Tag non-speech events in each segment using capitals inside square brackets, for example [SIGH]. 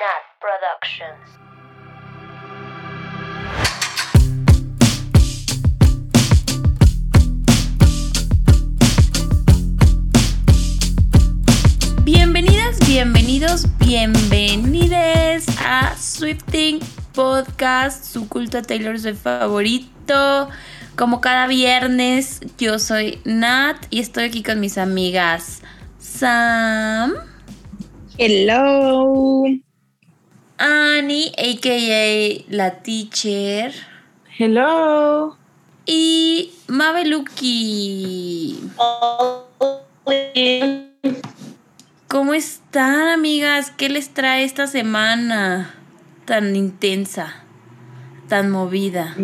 Nat Productions. Bienvenidas, bienvenidos, bienvenides a Swifting Podcast, su culto a Taylor Swift favorito. Como cada viernes, yo soy Nat y estoy aquí con mis amigas Sam, Hello. Annie, aka la teacher, Hello. y Mabeluki. ¿Cómo están, amigas? ¿Qué les trae esta semana tan intensa, tan movida?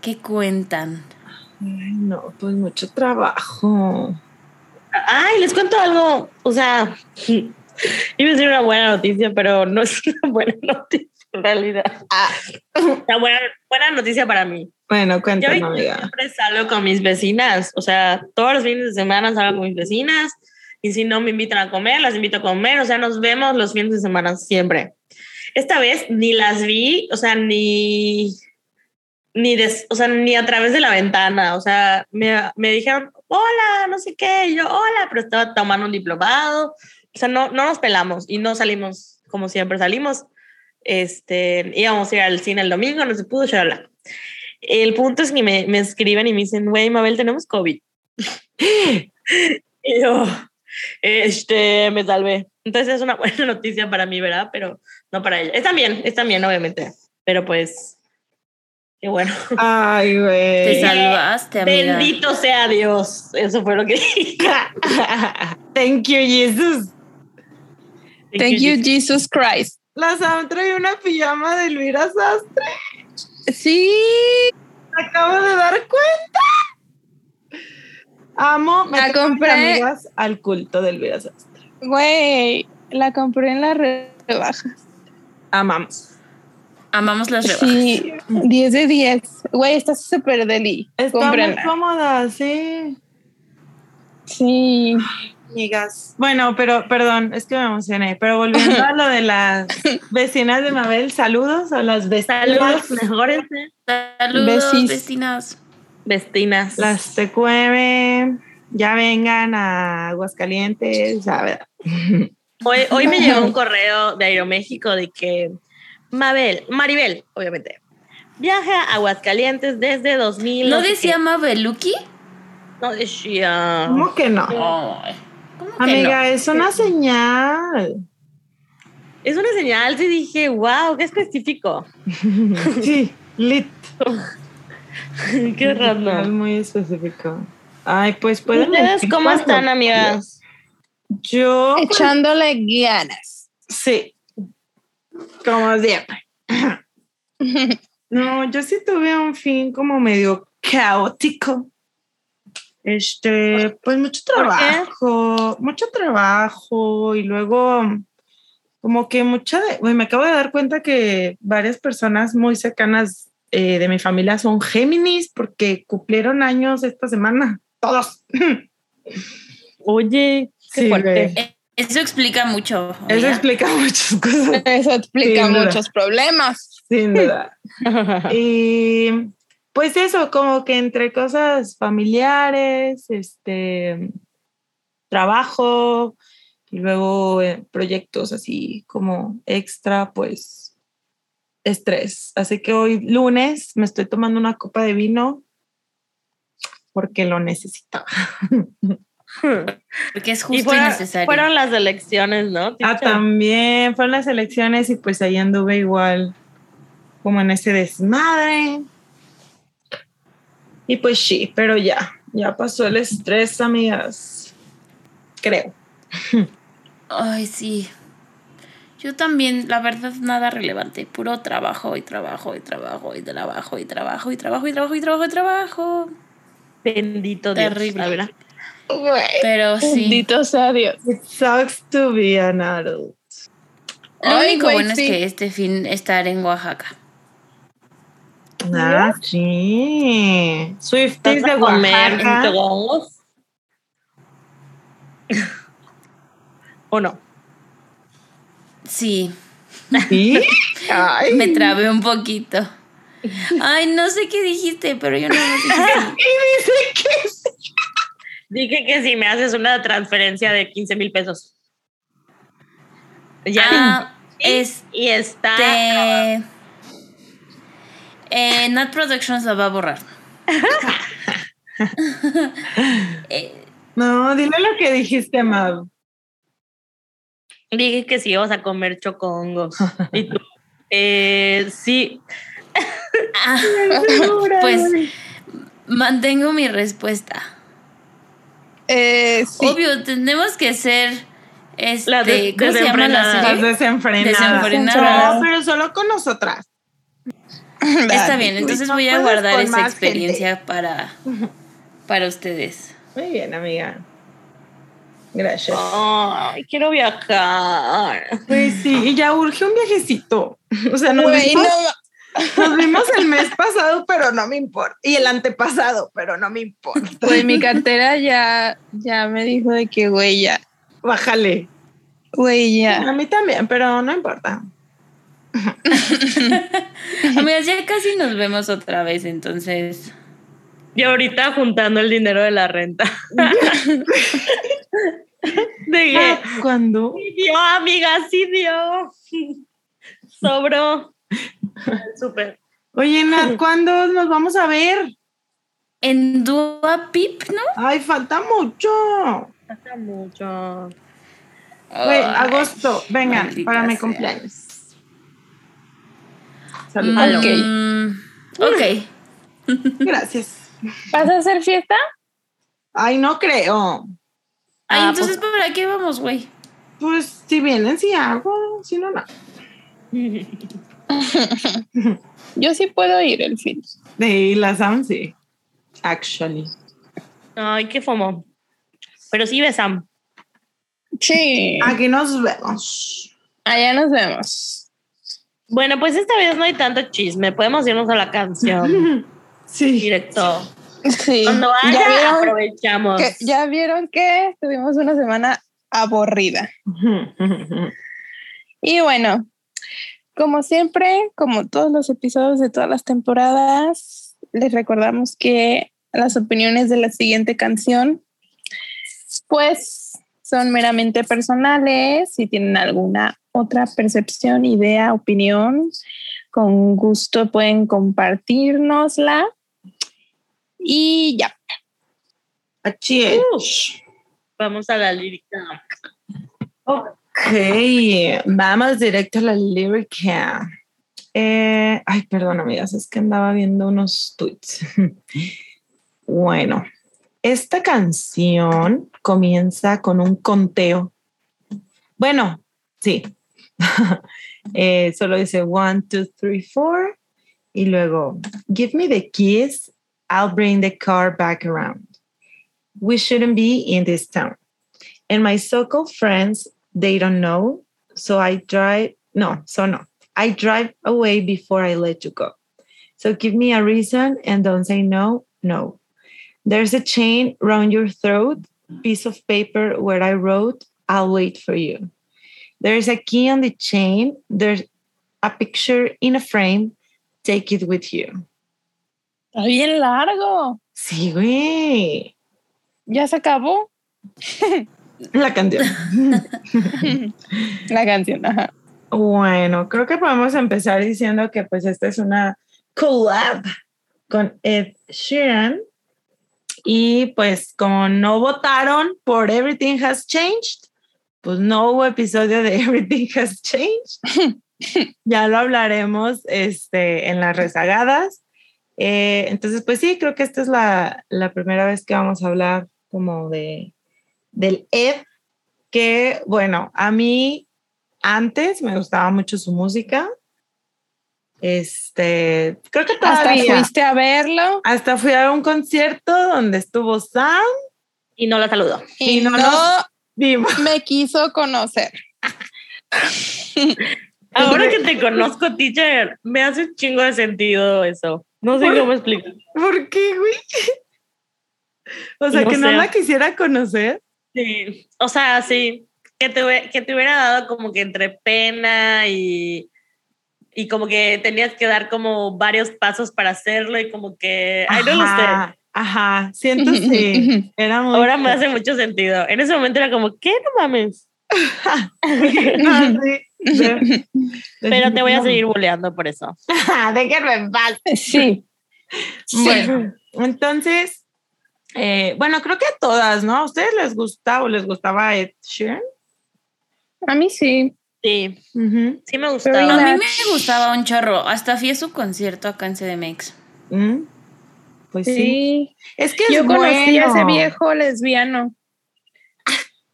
¿Qué cuentan? ay, no, pues mucho trabajo. Ay, les cuento algo. O sea, [LAUGHS] iba a decir una buena noticia, pero no es una [LAUGHS] buena noticia en realidad. Ah. [LAUGHS] Una buena, buena noticia para mí. Bueno, Yo cuéntanos, amiga. siempre salgo con mis vecinas. O sea, todos los fines de semana salgo con mis vecinas. Y si no me invitan a comer, las invito a comer. O sea, nos vemos los fines de semana siempre. Esta vez ni las vi, o sea, ni, ni, des- o sea, ni a través de la ventana. O sea, me, me dijeron, hola, no sé qué. Y yo, hola, pero estaba tomando un diplomado. O sea, no, no nos pelamos y no salimos como siempre salimos. Este, íbamos a ir al cine el domingo, no se pudo, shalala. El punto es que me, me escriben y me dicen, güey, Mabel, tenemos COVID. [LAUGHS] y yo, este, me salvé. Entonces es una buena [LAUGHS] noticia para mí, ¿verdad? Pero no para ella. Es también, es también, obviamente. Pero pues, qué bueno. Ay, Te güey. salvaste, amiga. Bendito sea Dios. Eso fue lo que dije. [LAUGHS] Thank you, Jesus. Thank you, Jesus Christ. La Sam trae una pijama de Elvira Sastre. Sí, Me acabo de dar cuenta. Amo La meter a mis compré. amigas al culto de Elvira Sastre. güey, la compré en la rebaja. Amamos. Amamos las rebajas. Sí, 10 de 10. Güey, está súper deli. Está muy Cómprenla. cómoda, sí. Sí. Amigas. Bueno, pero perdón, es que me emocioné. Pero volviendo a lo de las [LAUGHS] vecinas de Mabel, saludos a las Saludos, vecinas. mejores Saludos, Besis. vecinas. vestinas. Las TQM, ya vengan a Aguascalientes, a ver. Hoy, hoy me llegó un [LAUGHS] correo de Aeroméxico de que Mabel, Maribel, obviamente, viaja a Aguascalientes desde 2000. ¿No decía. Mabeluki? No decía. ¿Cómo que no? Ay, ¿Cómo que Amiga, no? es una señal. Es una señal, sí dije, wow, qué específico. [LAUGHS] Sí, lit. [LAUGHS] qué Es raro. muy específico. Ay, pues pueden. ¿Ustedes cómo están, amigas? Yo, pues, Echándole ganas. sí. Como siempre. [LAUGHS] No, yo sí tuve un fin como medio caótico. Este, pues mucho trabajo, mucho trabajo y luego como que mucha de, güey, me acabo de dar cuenta que varias personas muy cercanas eh, de mi familia son Géminis porque cumplieron años esta semana, todos. [LAUGHS] Oye, qué Sí, fuerte. Eso explica mucho. Eso explica muchas cosas, Eso explica Sin duda. muchos problemas. sin duda. [LAUGHS] Y pues eso, como que entre cosas familiares, este, trabajo y luego eh, proyectos así como extra, pues estrés. Así que hoy lunes me estoy tomando una copa de vino porque lo necesitaba. [LAUGHS] Porque es y justo y necesario. fueron las elecciones, ¿no? Ah, también fueron las elecciones y pues ahí anduve igual como en ese desmadre. Y pues sí, pero ya, ya pasó el estrés, amigas. Creo. Ay, sí. Yo también, la verdad, nada relevante. Puro trabajo y trabajo y trabajo y trabajo y trabajo y trabajo y trabajo y trabajo y trabajo. Bendito Dios. Terrible. la verdad. Pero sí. Bendito sea Dios. It sucks to be an adult. Lo único bueno es que este fin estar en Oaxaca. Ah, sí. Swifties ¿Vas de Oaxaca. [LAUGHS] ¿O no? Sí, ¿Sí? [LAUGHS] Ay. me trabé un poquito. Ay, no sé qué dijiste, pero yo no [LAUGHS] dice que sí. Dije que si me haces una transferencia de 15 mil pesos. Ya. Ah, este. y está. Eh, Nat Productions lo va a borrar. Eh, No, dile lo que dijiste, Mau. Dije que si ibas a comer chocongos. y tú. Eh, sí. ah, pues mantengo mi respuesta. Eh, sí. Obvio, tenemos que ser. Este, Las de- ¿Cómo se llama la desenfrenadas. Las serie? desenfrenadas. Desenfrenadas. No, pero solo con nosotras. [LAUGHS] Está bien, entonces voy a guardar esa experiencia para, [LAUGHS] para ustedes. Muy bien, amiga. Gracias. Ay, quiero viajar. Pues sí, y ya urge un viajecito. O sea, nos, Güey, vimos, no, nos vimos el mes pasado, pero no me importa. Y el antepasado, pero no me importa. güey, mi cartera ya, ya me dijo de que, güey, ya, Bájale. güey, ya. A mí también, pero no importa. [LAUGHS] Amigas, ya casi nos vemos otra vez, entonces. Y ahorita juntando el dinero de la renta. [LAUGHS] de Ah, ¿Cuándo? sí dio, amiga, sí dio. Sobró. Súper. Oye, Nat, ¿cuándo nos vamos a ver? En Dua Pip, ¿no? Ay, falta mucho. Falta mucho. Agosto, vengan, para mi cumpleaños. Salud. Mm, ok. Gracias. ¿Vas a hacer fiesta? Ay, no creo. Ay, Ah, entonces, ¿para qué vamos, güey? Pues si vienen, si hago, si no, no. [LAUGHS] Yo sí puedo ir el fin. De la Sam, sí. Actually. Ay, qué fomo. Pero sí, besam. Sí. Aquí nos vemos. Allá nos vemos. Bueno, pues esta vez no hay tanto chisme. Podemos irnos a la canción [LAUGHS] Sí. directo. Sí. Cuando ¿Ya haya, vieron, aprovechamos. que, ya vieron que tuvimos una semana aburrida. [LAUGHS] Y bueno, como siempre, como todos los episodios de todas las temporadas, les recordamos que las opiniones de la siguiente canción, pues son meramente personales. Si tienen alguna otra percepción, idea, opinión, con gusto pueden compartirnosla. Y ya. Así es. Vamos a la lírica. Ok, vamos directo a la lírica. Eh, ay, perdón, amigas, es que andaba viendo unos tweets. [LAUGHS] bueno, esta canción comienza con un conteo. Bueno, sí. [LAUGHS] Eh, solo dice one, two, three, four. Y luego, give me the keys, I'll bring the car back around. We shouldn't be in this town. And my so-called friends, they don't know. So I drive, no, so no. I drive away before I let you go. So give me a reason and don't say no, no. There's a chain round your throat, piece of paper where I wrote, I'll wait for you. There's a key on the chain. There's a picture in a frame. Take it with you. Está bien largo. Sí, güey. Ya se acabó La canción. la canción. Ajá. Bueno, creo que podemos empezar diciendo que pues esta es una collab con Ed Sheeran y pues como no votaron por Everything Has Changed, pues no hubo episodio de [LAUGHS] Everything Has Changed. [LAUGHS] ya lo hablaremos este, en las rezagadas. Eh, entonces, pues sí, creo que esta es la, la primera vez que vamos a hablar como de del Ed, que bueno, a mí antes me gustaba mucho su música. Este, creo que Hasta todavía. fuiste a verlo Hasta fui a un concierto donde estuvo Sam Y no la saludo. y, Y no no, me quiso conocer. [LAUGHS] Ahora que te conozco, teacher, me hace un chingo de sentido eso. No sé cómo explicar. ¿Por qué, güey? O sea, No que no la quisiera conocer. Sí. O sea, sí. que te, que te hubiera dado como que entre pena y, y como que tenías que dar como varios pasos para hacerlo y como que, ay, no lo sé. Ajá, siento sí. Era muy Ahora me hace mucho sentido. En ese momento era como, ¿qué? No mames. No, [LAUGHS] sí, de- [LAUGHS] Pero te voy a seguir boleando por eso. [LAUGHS] Déjenme en paz. Sí. Bueno, entonces, eh, bueno, creo que a todas, ¿no? ¿A ustedes les gusta o les gustaba Ed Sheeran? A mí sí. Sí, sí me A gustaba. Pero mí me gustaba un chorro. Hasta fui a su concierto acá en CDMX. Mm, Pues sí. Sí. Es que es Yo conocí a ese viejo lesbiano.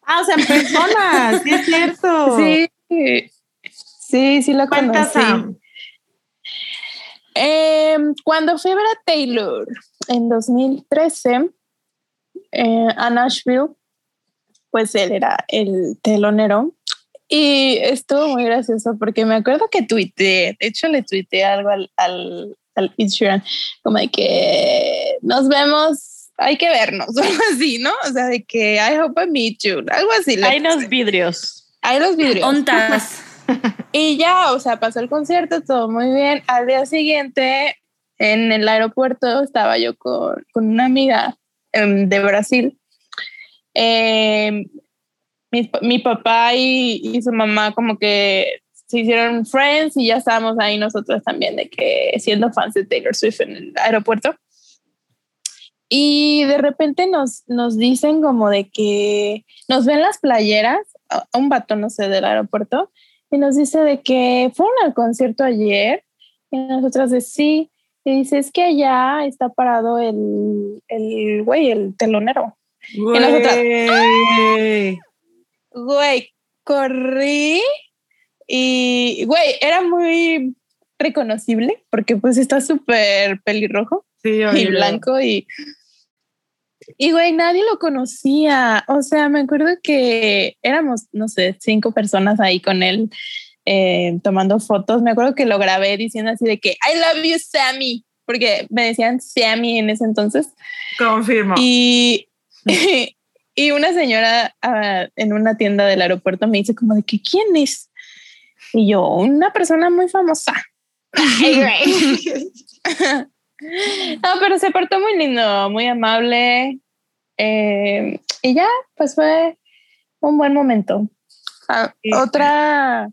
Ah, o sea, en persona, sí es cierto. [LAUGHS] Sí. Sí, sí lo conocí. Sam. Em, cuando fui a ver a Taylor en 2013 eh, a Nashville, pues él era el telonero y estuvo muy gracioso porque me acuerdo que tuiteé, de hecho le tuiteé algo al, al, como de que nos vemos, hay que vernos, [LAUGHS] o algo así, ¿no? O sea, de que I hope I meet you, algo así. Hay unos vidrios. Hay los vidrios. Ontas. [LAUGHS] Y ya, o sea, pasó el concierto, todo muy bien. Al día siguiente, en el aeropuerto, estaba yo con, con una amiga em, de Brasil. Em, mi, mi papá y, y su mamá como que se hicieron friends y ya estábamos ahí nosotros también de que siendo fans de Taylor Swift en el aeropuerto. Y de repente nos, nos dicen como de que nos ven las playeras, un vato, no sé, del aeropuerto, y nos dice de que fueron al concierto ayer y nosotras de sí. Y dice, es que allá está parado el, el güey, el telonero. nosotras, Güey. Güey, corrí y, güey, era muy reconocible porque pues está súper pelirrojo Sí, y blanco y... Y, güey, nadie lo conocía. O sea, me acuerdo que éramos, no sé, cinco personas ahí con él eh, tomando fotos. Me acuerdo que lo grabé diciendo así de que I love you, Sammy, porque me decían Sammy en ese entonces. Confirmo. Y, [LAUGHS] y una señora ah, en una tienda del aeropuerto me dice como de que quién es. Y yo, una persona muy famosa. [LAUGHS] [LAUGHS] No, pero se portó muy lindo, muy amable. eh, y ya, pues fue un buen momento. Ah, Sí. Otra,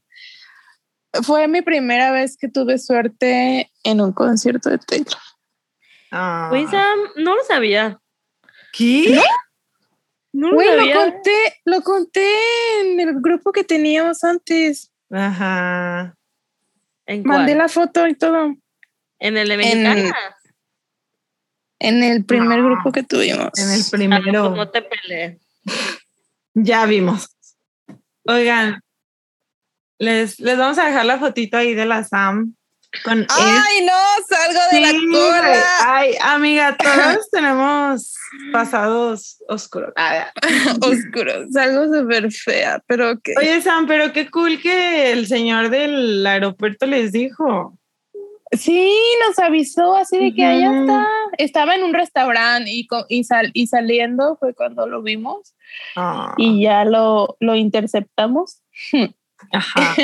fue mi primera vez que tuve suerte en un concierto de Taylor. Ah. Sam, no lo sabía. ¿Qué? No lo Güey, lo sabía. conté, lo conté en el grupo que teníamos antes. Ajá. ¿En cuál? Mandé la foto y todo. En el de en- Mexicana. En el primer No. grupo que tuvimos. En el Ah, primero. pues no te peleé. Ya vimos. Oigan, les, les vamos a dejar la fotito ahí de la Sam con. ¡Ay, no! ¡Salgo de la cola! Ay, amiga, todos [LAUGHS] tenemos pasados oscuros. Ah, [LAUGHS] Oscuro. Salgo súper fea, pero que. Oye, Sam, pero qué cool que el señor del aeropuerto les dijo. Sí, nos avisó así de que allá Ujú. está. Estaba en un restaurante y, y, sal- y saliendo fue cuando lo vimos Ah, y ya lo, lo interceptamos. [LAUGHS] ajá.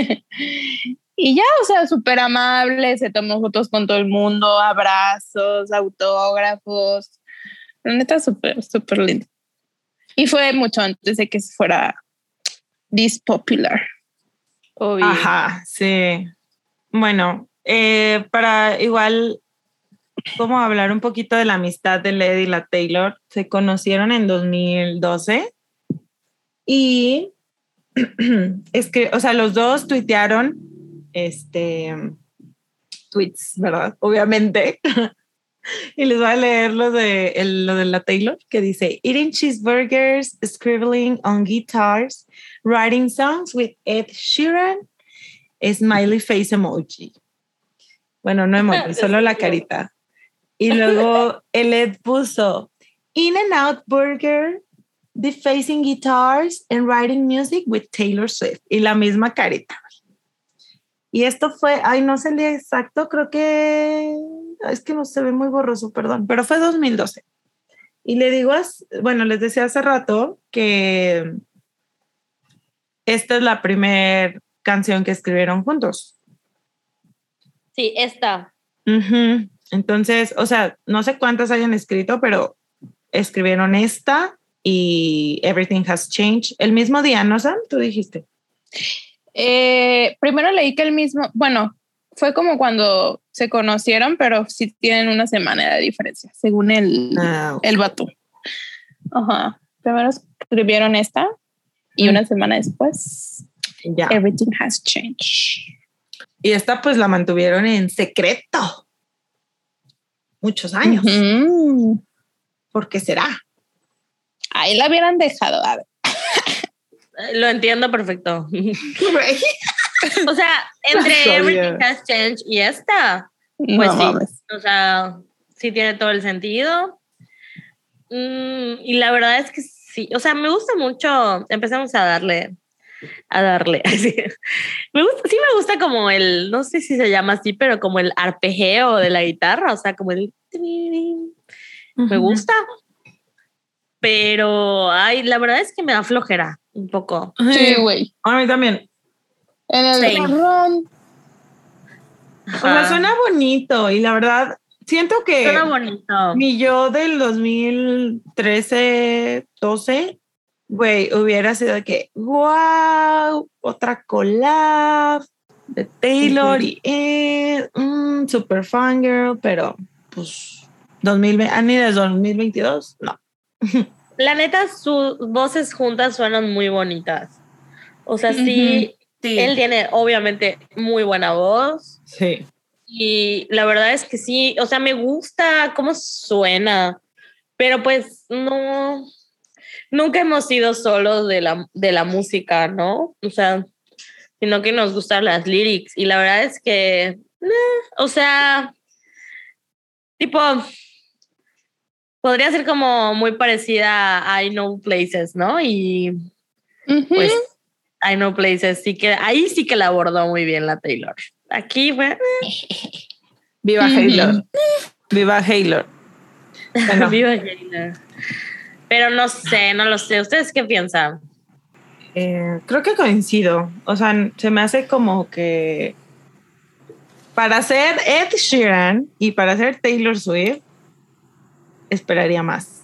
Y ya, o sea, súper amable, se tomó fotos con todo el mundo, abrazos, autógrafos. La neta, súper, súper lindo. Y fue mucho antes de que fuera this popular. Obvio. Ajá, sí. Bueno, eh, para igual como hablar un poquito de la amistad de Led y la Taylor, se conocieron en 2012 y [CLEARS THROAT] es que, o sea, los dos tuitearon este tweets, ¿verdad? Obviamente. [LAUGHS] y les voy a leer lo de, el- lo de la Taylor que dice, eating cheeseburgers, scribbling on guitars, writing songs with Ed Sheeran, smiley face emoji. Bueno, no emoji, [LAUGHS] solo la carita. Y luego [LAUGHS] el Ed puso In and Out Burger, defacing guitars and writing music with Taylor Swift. Y la misma carita. Y esto fue, ay, no sé el día exacto, creo que es que no se ve muy borroso, perdón, pero fue 2012. Y le digo, bueno, les decía hace rato que esta es la primera canción que escribieron juntos. Sí, esta. Entonces, o sea, no sé cuántas hayan escrito, pero escribieron esta y Everything Has Changed. El mismo día, ¿no, Sam? Tú dijiste. Eh, primero leí que el mismo, bueno, fue como cuando se conocieron, pero sí tienen una semana de diferencia, según el, Ah, el vato. Ajá. Primero escribieron esta y Mm. una semana después, ya. Everything Has Changed. Y esta pues la mantuvieron en secreto. Muchos años. Ujú. ¿Por qué será? Ahí la hubieran dejado. A ver. Lo entiendo perfecto. [LAUGHS] O sea, entre Sabía. Everything Has Changed y esta, No Pues sí. mames. o sea, sí tiene todo el sentido. Mm, y la verdad es que sí, o sea, me gusta mucho, empezamos a darle, a darle, [LAUGHS] así. Me gusta, sí me gusta como el, no sé si se llama así, pero como el arpegio de la guitarra, o sea, como el... Me gusta. Pero, ay, la verdad es que me da flojera un poco. Sí, güey. A mí también. En el Sí. ron. O sea, suena bonito y la verdad, siento que Suena bonito. mi yo del 2013, 12, güey, hubiera sido de que, wow, otra collab de Taylor y Ed, mm, super fangirl, pero pues 2020, ah, ni de 2022, no. [LAUGHS] La neta, sus voces juntas suenan muy bonitas. O sea, sí, Sí. él tiene obviamente muy buena voz. Sí. Y la verdad es que sí, o sea, me gusta cómo suena, pero pues no, nunca hemos sido solos de la, de la música, ¿no? O sea, sino que nos gustan las lyrics. Y la verdad es que, eh, o sea, tipo, podría ser como muy parecida a I Know Places, ¿no? Y pues I Know Places, sí que ahí sí que la abordó muy bien la Taylor. Aquí fue... [LAUGHS] Viva. Taylor. Viva Taylor. Bueno, [LAUGHS] Viva Taylor. Pero no sé, no lo sé. ¿Ustedes qué piensan? Eh, creo que coincido. O sea, se me hace como que para ser Ed Sheeran y para ser Taylor Swift, esperaría más.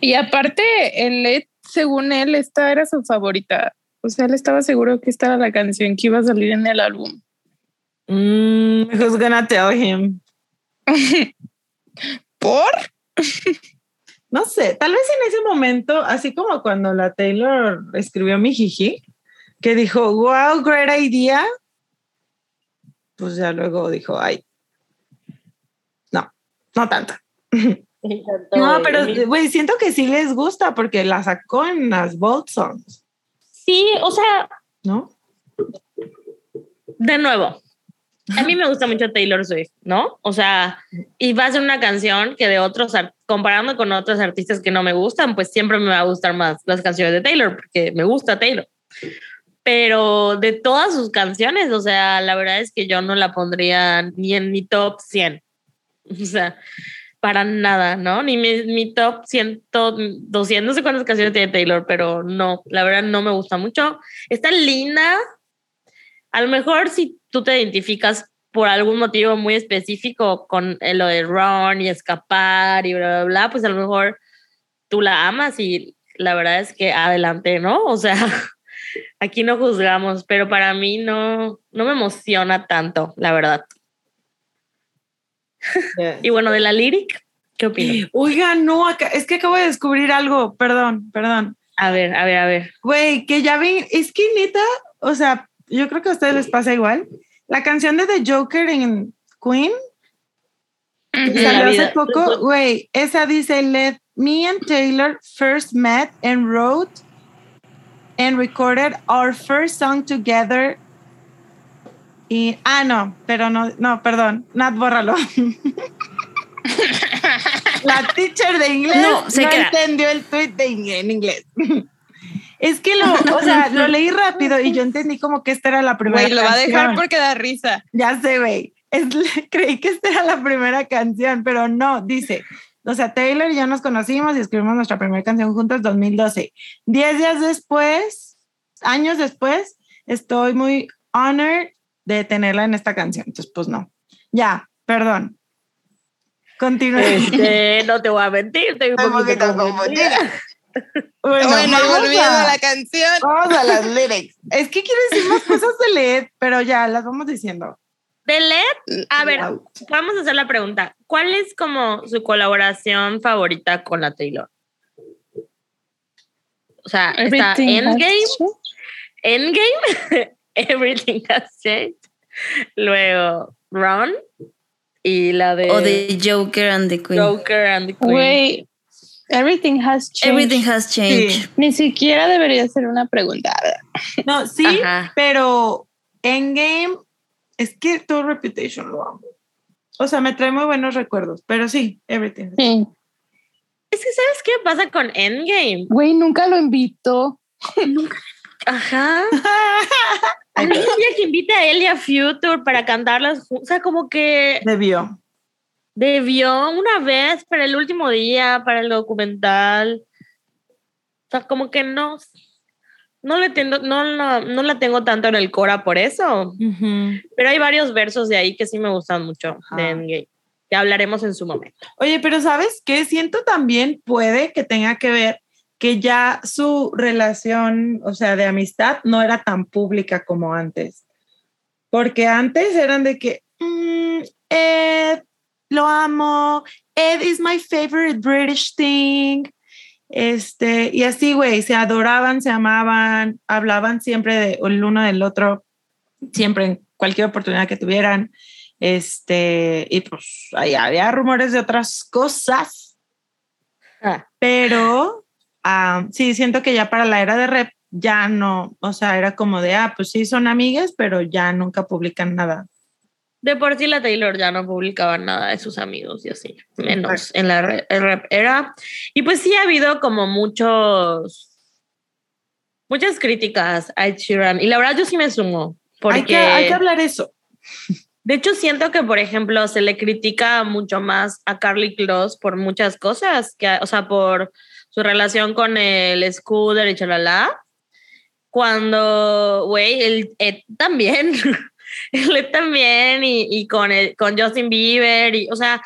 Y aparte, el Led, según él, esta era su favorita. O sea, él estaba seguro que esta era la canción que iba a salir en el álbum. Mm, who's gonna tell him? [LAUGHS] ¿Por? No sé, tal vez en ese momento, así como cuando la Taylor escribió mi jiji, que dijo, wow, great idea, pues ya luego dijo, ay, no, no tanto. No, pero güey, siento que sí les gusta porque la sacó en las Bold Songs, Sí, o sea, ¿no? de nuevo, a mí me gusta mucho Taylor Swift, ¿no? O sea, y va a ser una canción que de otros, ar- comparando con otros artistas que no me gustan, pues siempre me va a gustar más las canciones de Taylor, porque me gusta Taylor. Pero de todas sus canciones, o sea, la verdad es que yo no la pondría ni en mi top 100. O sea, para nada, ¿no? Ni mi, top 100, 200, no sé cuántas canciones tiene Taylor, pero no, la verdad no me gusta mucho. Está linda. A lo mejor si tú te identificas por algún motivo muy específico con eh, lo de run y escapar y bla, bla, bla, pues a lo mejor tú la amas y la verdad es que adelante, ¿no? O sea, [LAUGHS] aquí no juzgamos, pero para mí no, no me emociona tanto, la verdad. Y bueno, de la lyric, ¿qué opinas? Oiga, no, acá- es que acabo de descubrir algo, perdón, perdón. A ver, a ver, a ver. Güey, que ya ven, es que neta, o sea, yo creo que a ustedes les pasa igual. La canción de The Joker en Queen, que la salió hace poco, güey, esa dice, let me and Taylor first met and wrote and recorded our first song together. Y, ah, no, pero no, no, perdón, Nat, bórralo. [LAUGHS] La teacher de inglés No, no, se queda. entendió el tweet de ing- en inglés. [LAUGHS] Es que lo, [LAUGHS] o sea, lo leí rápido y yo entendí como que esta era la primera Güey, lo va a dejar canción. porque da risa. Ya sé, güey. Creí que esta era la primera canción, pero no, dice. O sea, Taylor y yo nos conocimos y escribimos nuestra primera canción juntos en 2012. Diez días después, años después, estoy muy honored de tenerla en esta canción. Entonces, pues no. Ya, perdón. Continúe. Este, [LAUGHS] no te voy a mentir, estoy un Un poquito confundida. [LAUGHS] Bueno, Bueno, vamos volviendo a- a la canción. Vamos a las [LAUGHS] lyrics. Es que quiero decir más cosas de LED, pero ya las vamos diciendo. De LED, a ver, vamos a hacer la pregunta. ¿Cuál es como su colaboración favorita con la Taylor? O sea, está Everything has Endgame. Endgame, [LAUGHS] Everything Has Changed. Luego Run y la de, O de Joker and the Queen. Joker and the Queen. Güey, everything has changed. Everything has changed. Sí. Ni siquiera debería ser una pregunta. No, sí, Ajá. pero Endgame, es que todo Reputation lo amo. O sea, me trae muy buenos recuerdos, pero sí, everything. Sí. Es que ¿sabes qué pasa con Endgame? Güey, nunca lo invito. Ajá. [LAUGHS] Un día que invita a él y a Future para cantarlas. O sea, como que Debió. debió una vez para el último día, para el documental. O sea, como que no. No, le tengo, no, no, no la tengo tanto en el Cora por eso. Pero hay varios versos de ahí que sí me gustan mucho Ajá. de Endgame. Que hablaremos en su momento. Oye, pero ¿sabes qué? Siento también puede que tenga que ver que ya su relación, o sea, de amistad no era tan pública como antes. Porque antes eran de que, "Mm, Ed, lo amo, Ed is my favorite British thing. Este, y así, güey, se adoraban, se amaban, hablaban siempre de el uno del otro, siempre en cualquier oportunidad que tuvieran. Este, y pues ahí había rumores de otras cosas, Ah, pero ah, sí, siento que ya para la era de rep ya no, o sea, era como de, ah, pues sí, son amigas, pero ya nunca publican nada. De por sí la Taylor ya no publicaba nada de sus amigos y así, menos en la re- rap era. Y pues sí ha habido como muchos, muchas críticas a Ed Sheeran. Y la verdad yo sí me sumo, porque Hay que, hay que hablar eso. de hecho siento que, por ejemplo, se le critica mucho más a Carly Close por muchas cosas, que, o sea, por su relación con el Scooter y chalala. Cuando, güey, él Ed también, [LAUGHS] él Ed también, y, y con, el, con Justin Bieber, y, o sea,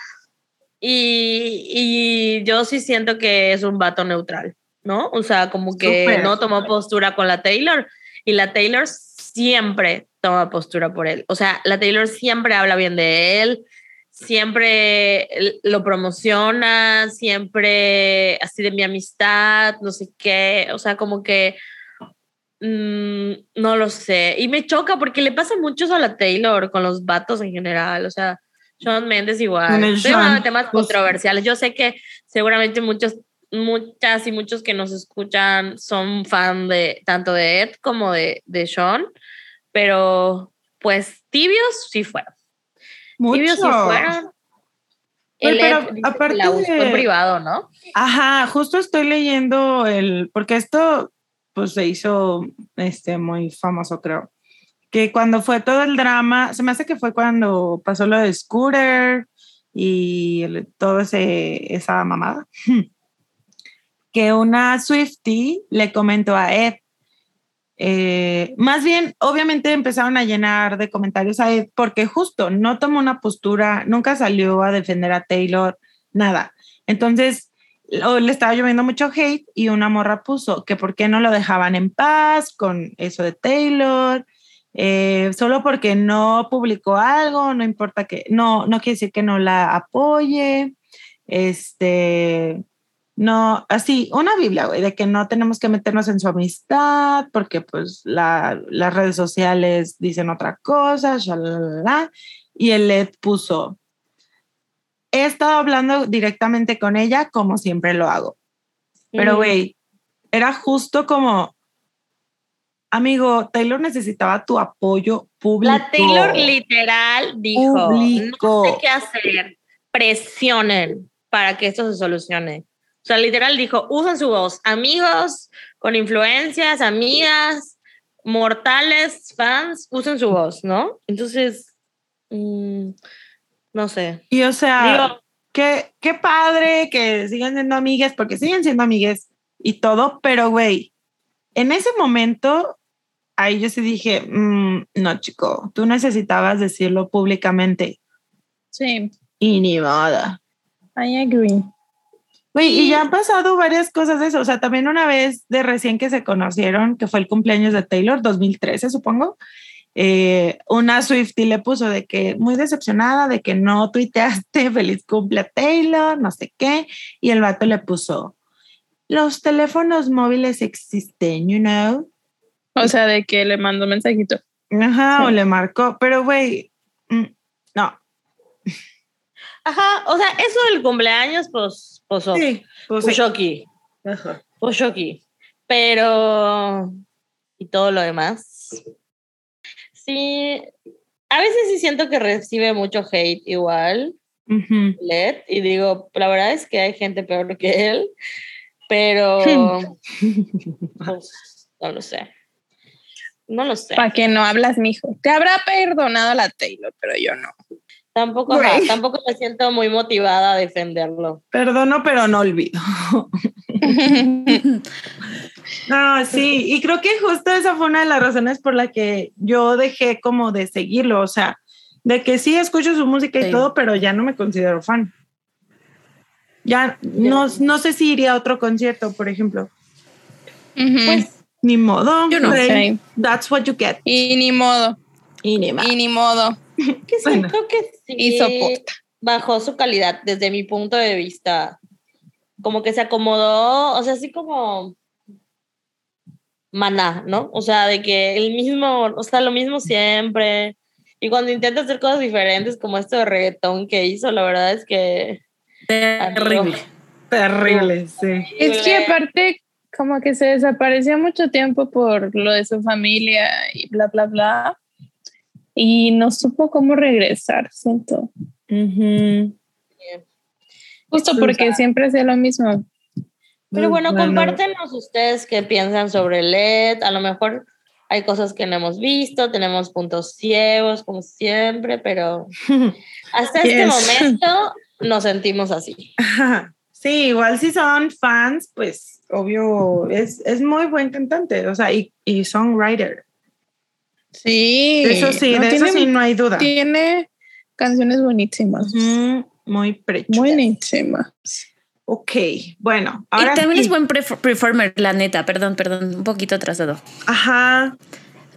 y, y yo sí siento que es un vato neutral, ¿no? O sea, como que no tomó postura con la Taylor, y la Taylor siempre toma postura por él. O sea, la Taylor siempre habla bien de él, siempre lo promociona, siempre así de mi amistad, no sé qué, o sea, como que mm, no lo sé. Y me choca porque le pasa mucho eso a la Taylor con los vatos en general, o sea, Shawn Mendes igual. Estoy hablando de temas pues- controversiales. Yo sé que seguramente muchos muchas y muchos que nos escuchan son fan de tanto de Ed como de, de Sean, pero pues tibios sí fueron. Mucho. fueron. El pero que aparte la buscó en privado, ¿no? Ajá, justo estoy leyendo el, porque esto pues se hizo este, muy famoso, creo. Que cuando fue todo el drama, se me hace que fue cuando pasó lo de Scooter y el- todo ese, esa mamada, [LAUGHS] que una Swifty le comentó a Ed. Eh, más bien, obviamente empezaron a llenar de comentarios a Ed porque justo no tomó una postura, nunca salió a defender a Taylor, nada. Entonces, le estaba lloviendo mucho hate y una morra puso que por qué no lo dejaban en paz con eso de Taylor, eh, solo porque no publicó algo, no importa que, no, no quiere decir que no la apoye, este, no, así, una Biblia, güey, de que no tenemos que meternos en su amistad porque pues la- las redes sociales dicen otra cosa, shalala, y el LED puso, he estado hablando directamente con ella como siempre lo hago. Pero, Mm. güey, era justo como, amigo, Taylor necesitaba tu apoyo público. La Taylor literal dijo, Público. no sé qué hacer, presionen para que esto se solucione. O sea, literal dijo, usen su voz, amigos con influencias, amigas, mortales, fans, usen su voz, ¿no? Entonces, mm, no sé. Y o sea, Digo, qué, qué padre que sigan siendo amigas, porque siguen siendo amigas y todo, pero güey, en ese momento ahí yo sí dije, mm, no, chico, tú necesitabas decirlo públicamente. Sí, Y ni modo. I agree. Güey, y ya han pasado varias cosas de eso. O sea, también una vez de recién que se conocieron, que fue el cumpleaños de Taylor, 2013, supongo, eh, una Swifty le puso de que muy decepcionada de que no tuiteaste [LAUGHS] feliz cumple a Taylor, no sé qué, y el vato le puso, los teléfonos móviles existen, you know. O sea, de que le mandó mensajito. Ajá, Sí. o le marcó, pero güey, mm, no. Ajá, o sea, eso del cumpleaños, pues, pues. Sí, pues, Puso aquí, Ajá. Pero, y todo lo demás. Sí, a veces sí siento que recibe mucho hate igual, Ujú. Led, y digo, la verdad es que hay gente peor que él, pero, [LAUGHS] pues, no lo sé. No lo sé. ¿Para que no hablas, mijo? Te habrá perdonado la Taylor, pero yo no. Tampoco, tampoco me siento muy motivada a defenderlo. Perdono, pero no olvido. [LAUGHS] No, sí, y creo que justo esa fue una de las razones por la que yo dejé como de seguirlo, o sea, de que sí escucho su música y Sí. todo, pero ya no me considero fan. Ya no, no sé si iría a otro concierto, por ejemplo. Pues ni modo. Yo no. Sí. That's what you get. Y ni modo, Y ni más. y ni modo. [LAUGHS] Que Bueno. siento que sí Y soporta. bajó su calidad desde mi punto de vista. Como que se acomodó, o sea, así como maná, ¿no? O sea, de que el mismo, o sea, lo mismo siempre. Y cuando intenta hacer cosas diferentes como esto de reggaetón que hizo, la verdad es que... Terrible. Terrible, sí. Es que aparte, como que se desapareció mucho tiempo por lo de su familia y bla, bla, bla. Y no supo cómo regresar, siento. Ujú. Justo Sí, porque siempre hacía lo mismo. Pero bueno, Bueno. compártenos ustedes qué piensan sobre LED. A lo mejor hay cosas que no hemos visto, tenemos puntos ciegos, como siempre, pero [LAUGHS] hasta este Yes. momento nos sentimos así. Ajá. [LAUGHS] Sí, igual si son fans, pues obvio, es, es muy buen cantante, o sea, y, y songwriter. Sí. De eso sí, no, de eso sí no hay duda. tiene canciones buenísimas. Ujú, Muy precho. Buenísimas. Ok, bueno, ahora y también sí. es buen performer, la neta, perdón, perdón, un poquito atrasado. Ajá.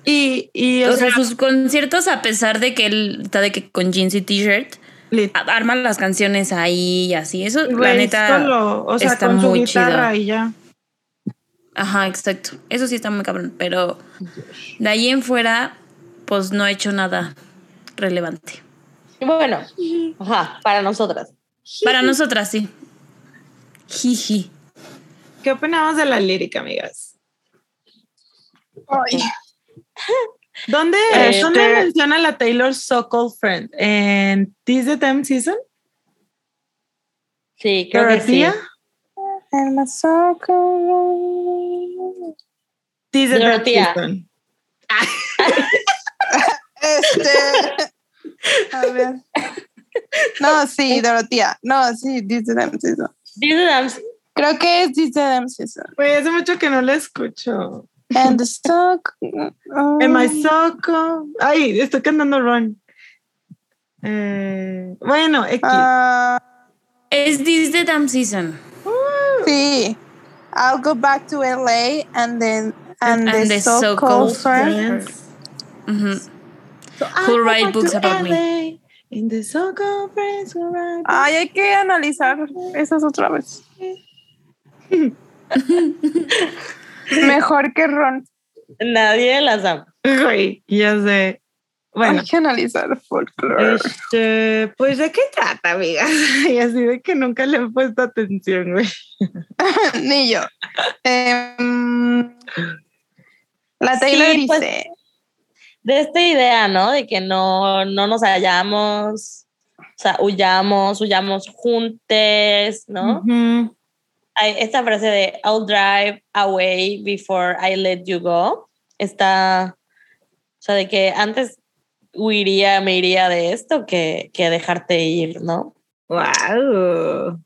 Y, y o O sea, sea, sus conciertos, a pesar de que él está de que con jeans y t-shirt, lit- a- arma las canciones ahí y así. Eso, la neta. solo, o sea, está con su muy guitarra chido. y ya. Ajá, exacto. Eso sí está muy cabrón. Pero de ahí en fuera, pues no ha hecho nada relevante. Bueno, ajá, para nosotras. Para nosotras, sí. Jiji. ¿Qué opinamos de la lírica, amigas? Ay, ¿Dónde, Este- ¿dónde menciona la Taylor So-Called Friend? ¿En This the Damn Season? Sí, creo que sí. Dorothea. Season. [LAUGHS] Este. A ver. No, sí, Dorotea. No, sí, dice Damn Season. Dice Creo que es dice Damn Season. Güey, hace mucho que no la escucho. And the stock. oh. Am I so cold? Ay, estoy cantando Run. Eh, bueno, X. Ah, Es This the Damn Season. sí. I'll go back to LA and then and, And the, the so-called so-called friend. Friends. So Who I write went books to about me. LA, In the so-called friends who write Ay, hay que analizar esas otra vez. [LAUGHS] Mejor que Ron. Nadie las ama. Güey, ya sé. Bueno, Hay que analizar folklore. este, pues ¿de qué trata, amigas? [LAUGHS] Y así de que nunca le he puesto atención, güey. [LAUGHS] Ni yo. Em, la Taylor Sí, pues, dice. De esta idea, ¿no? De que no, no nos hallamos, o sea, huyamos, huyamos juntes, ¿no? Hay esta frase de I'll drive away before I let you go. Está, o sea, de que antes huiría, me iría de esto que, que dejarte ir, ¿no? Wow.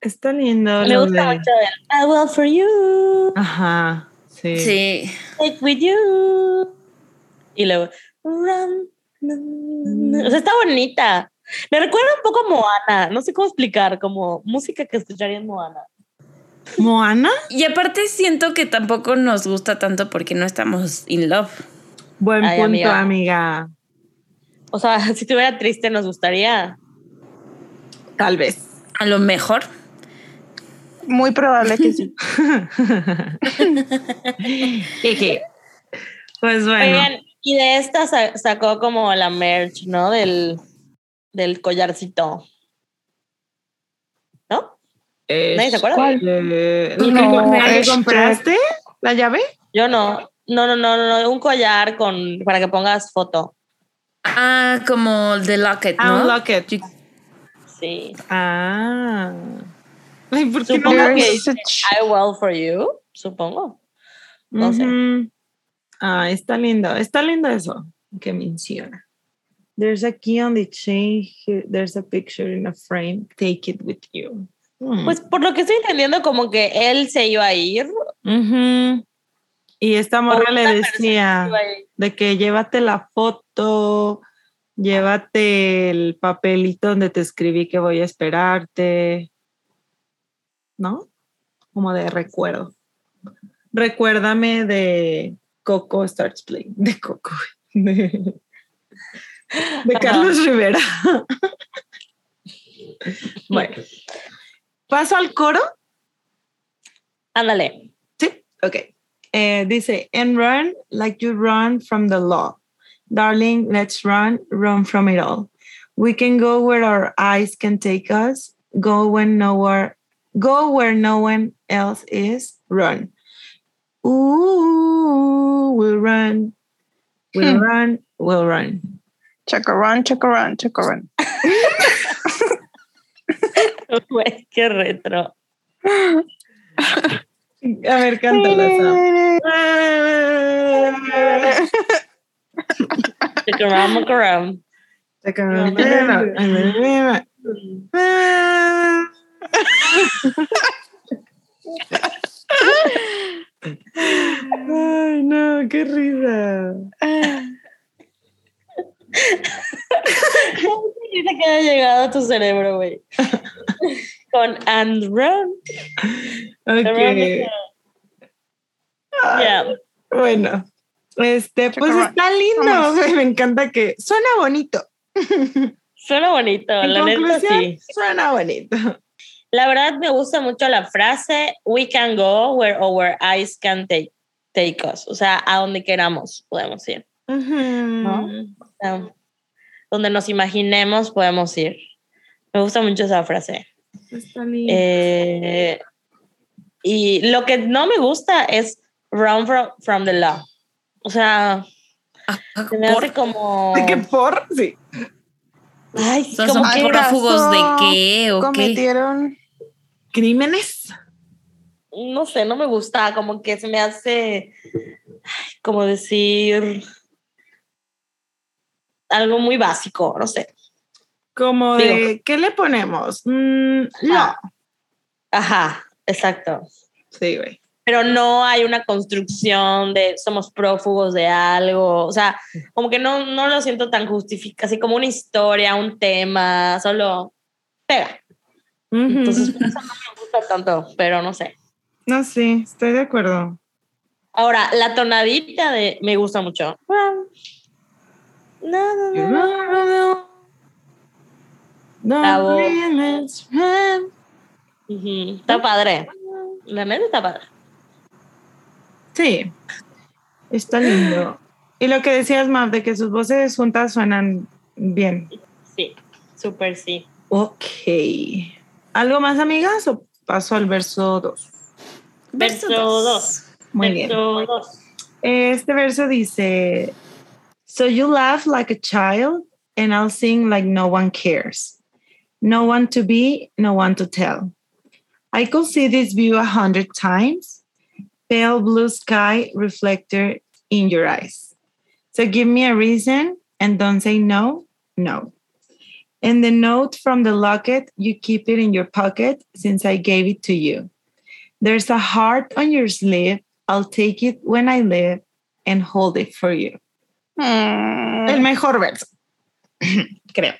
Está lindo. Me gusta de- mucho el I will for you. Ajá. Sí. Sí. Take with you. Y luego, run. O sea, está bonita. Me recuerda un poco a Moana. No sé cómo explicar, como música que escucharía en Moana. ¿Moana? Y aparte siento que tampoco nos gusta tanto porque no estamos in love. Buen Ay, punto, amiga. amiga. O sea, [LAUGHS] si estuviera triste, nos gustaría. Tal vez. A lo mejor. Muy probable que sí. [LAUGHS] Jeje. pues bueno. Oigan, y de esta sa- sacó como la merch, ¿no? Del, del collarcito. ¿No? ¿Nadie se acuerda? ¿Cuál? Eh, ¿el No, el este- compraste? ¿La llave? Yo no. No, no, no, no, no, un collar con para que pongas foto. Ah, como The Locket, Ah, ¿no? un locket. Sí. Ah. [LAUGHS] Ay, ¿por qué Supongo no? Que such- I well for you, supongo. no sé. Ah, está lindo. Está lindo eso que menciona. There's a key on the chain. Here, there's a picture in a frame. Take it with you. Mm. Pues por lo que estoy entendiendo, como que él se iba a ir. Ujú. Y esta morra le decía de que llévate la foto, llévate el papelito donde te escribí que voy a esperarte, ¿no? Como de recuerdo. Recuérdame de Coco Starts Playing, de Coco, [LAUGHS] de, de Carlos Rivera. [LAUGHS] bueno, paso al coro. Ándale. Sí, ok. Eh, dice, and run like you run from the law. Darling, let's run, run from it all. We can go where our eyes can take us, go when nowhere, go where no one else is, run. Ooh, we'll run, we'll Hmm. run, we'll run. Chacarrón, chacarrón, chacarrón. Güey, qué retro. A ver, cántala, Sam. Look around, look around. Ay, no, qué risa. Dice que haya llegado a tu cerebro, güey. Con and run. Ok. Ya. Bueno, este, pues está lindo. Vamos. [LAUGHS] Me encanta que suena bonito. Suena bonito, En la neta sí. Suena bonito. La verdad me gusta mucho la frase We can go where our eyes can take, take us. O sea, a donde queramos podemos ir. ¿no? O sea, donde nos imaginemos podemos ir. Me gusta mucho esa frase. Está. Eh, y lo que no me gusta es run from, from the law. O sea, Ah, se me por- hace como... ¿De qué por? Sí. Ay, Son, prófugos de qué o qué. Cometieron. Crímenes. no sé, no me gusta, como que se me hace, como decir, algo muy básico, no sé. Como de, ¿qué le ponemos? Mm, no. Ah. Ajá, exacto. Sí, güey. Pero no hay una construcción de somos prófugos de algo, o sea, como que no, no lo siento tan justificado, así como una historia, un tema, solo pega. Entonces, por eso no me gusta tanto, pero no sé. no, sí, estoy de acuerdo. Ahora, la tonadita de me gusta mucho. No, no, no. Ujú, Está padre. La neta está padre. Sí, está lindo. Y lo que decías, Mav, de que sus voces juntas suenan bien. Sí, súper sí. Ok. ¿Algo más, amigas? ¿O paso al verso 2? Verso dos. Muy bien. Verso dos. Este verso dice, So you laugh like a child and I'll sing like no one cares. No one to be, no one to tell. I could see this view a hundred times. Pale blue sky reflector in your eyes. So give me a reason and don't say no, no. And the note from the locket, you keep it in your pocket since I gave it to you. There's a heart on your sleeve I'll take it when I live and hold it for you. Mm. El mejor verso, [CLEARS THROAT] creo.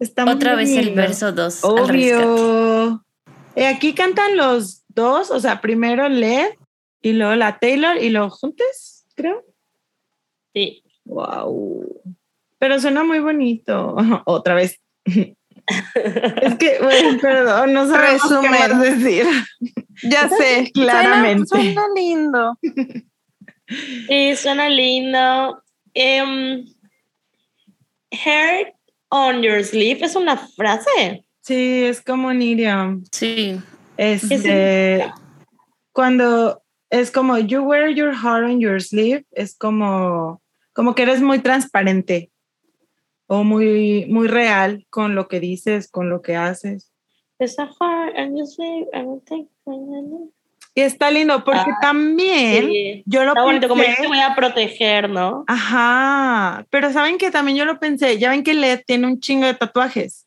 Está muy Otra vez el verso 2. Obvio. Y aquí cantan los dos, o sea, primero Led y luego la Taylor y luego juntes, creo. Sí. Wow. Pero suena muy bonito. [LAUGHS] Otra vez. [LAUGHS] es que, bueno, perdón, no sabemos qué Resumen. más decir. Ya sé, Claramente. Suena, suena lindo. Sí, suena lindo. Hair on your sleeve es una frase. Sí, es como un idiom. Sí. Este, cuando es como you wear your heart on your sleeve, es como, como que eres muy transparente o muy, muy real con lo que dices, con lo que haces. There's a heart on your sleeve, I don't think- Y está lindo porque Ah, también Sí. yo lo Está bonito, como yo pensé. te voy a proteger, ¿no? Ajá, pero saben que también yo lo pensé, ya ven que Led tiene un chingo de tatuajes.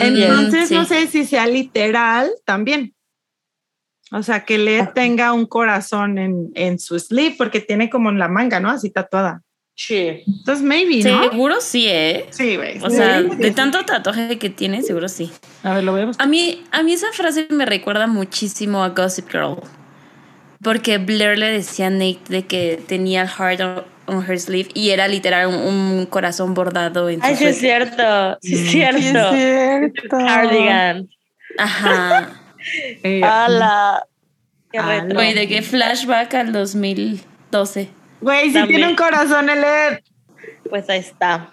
Entonces sí. no sé si sea literal también. O sea, que Led tenga un corazón en, en su sleeve porque tiene como en la manga, ¿no? Así tatuada. Sí. Entonces, maybe, ¿no? Seguro sí, ¿eh? Sí, güey. O sea, Sí. de tanto tatuaje que tiene, seguro sí. A ver, lo voy a buscar. A mí, a mí esa frase me recuerda muchísimo a Gossip Girl. Porque Blair le decía a Nate de que tenía el heart on, her sleeve y era literal un, un corazón bordado en su Ay, sí es cierto. Sí es cierto. Sí, es cierto. Cardigan. Ajá. [LAUGHS] Eh, Ala. Qué retro. Güey, de que flashback al 2012. Güey, si También. tiene un corazón el. Pues ahí está.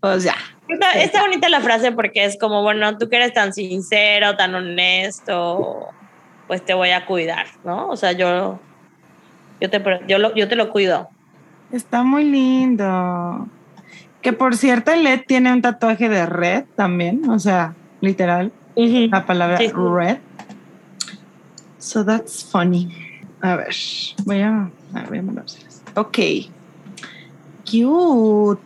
Pues ya. Está, está bonita la frase porque es como, bueno, tú que eres tan sincero, tan honesto, pues te voy a cuidar, ¿no? O sea, yo, yo, te, yo, lo, yo te lo cuido. Está muy lindo. Que por cierto, Led tiene un tatuaje de red también. O sea, literal. la palabra Sí, red. So that's funny. A ver, voy a, a ver, voy a mandárselas. Ok. Cute.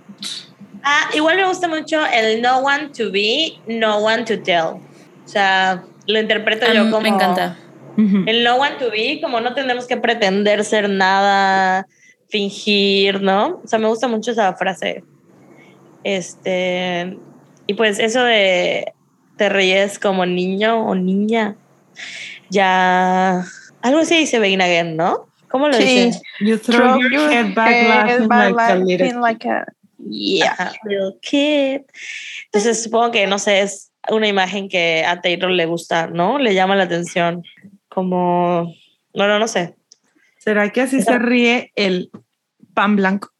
Ah, igual me gusta mucho el no one to be, no one to tell. O sea, lo interpreto yo como... me encanta. El no one to be, como no tenemos que pretender ser nada, fingir, ¿no? O sea, me gusta mucho esa frase. Este, y pues eso de te ríes como niño o niña, ya, algo así dice Begin Again, ¿no? ¿Cómo lo Sí. dice? You throw your head back laughing back like a little. laughing like a- Yeah. Ajá, little kid. Entonces supongo que, no sé, es una imagen que a Taylor le gusta, ¿no? Le llama la atención. Como, bueno, no sé. ¿Será que así se ríe el pan blanco?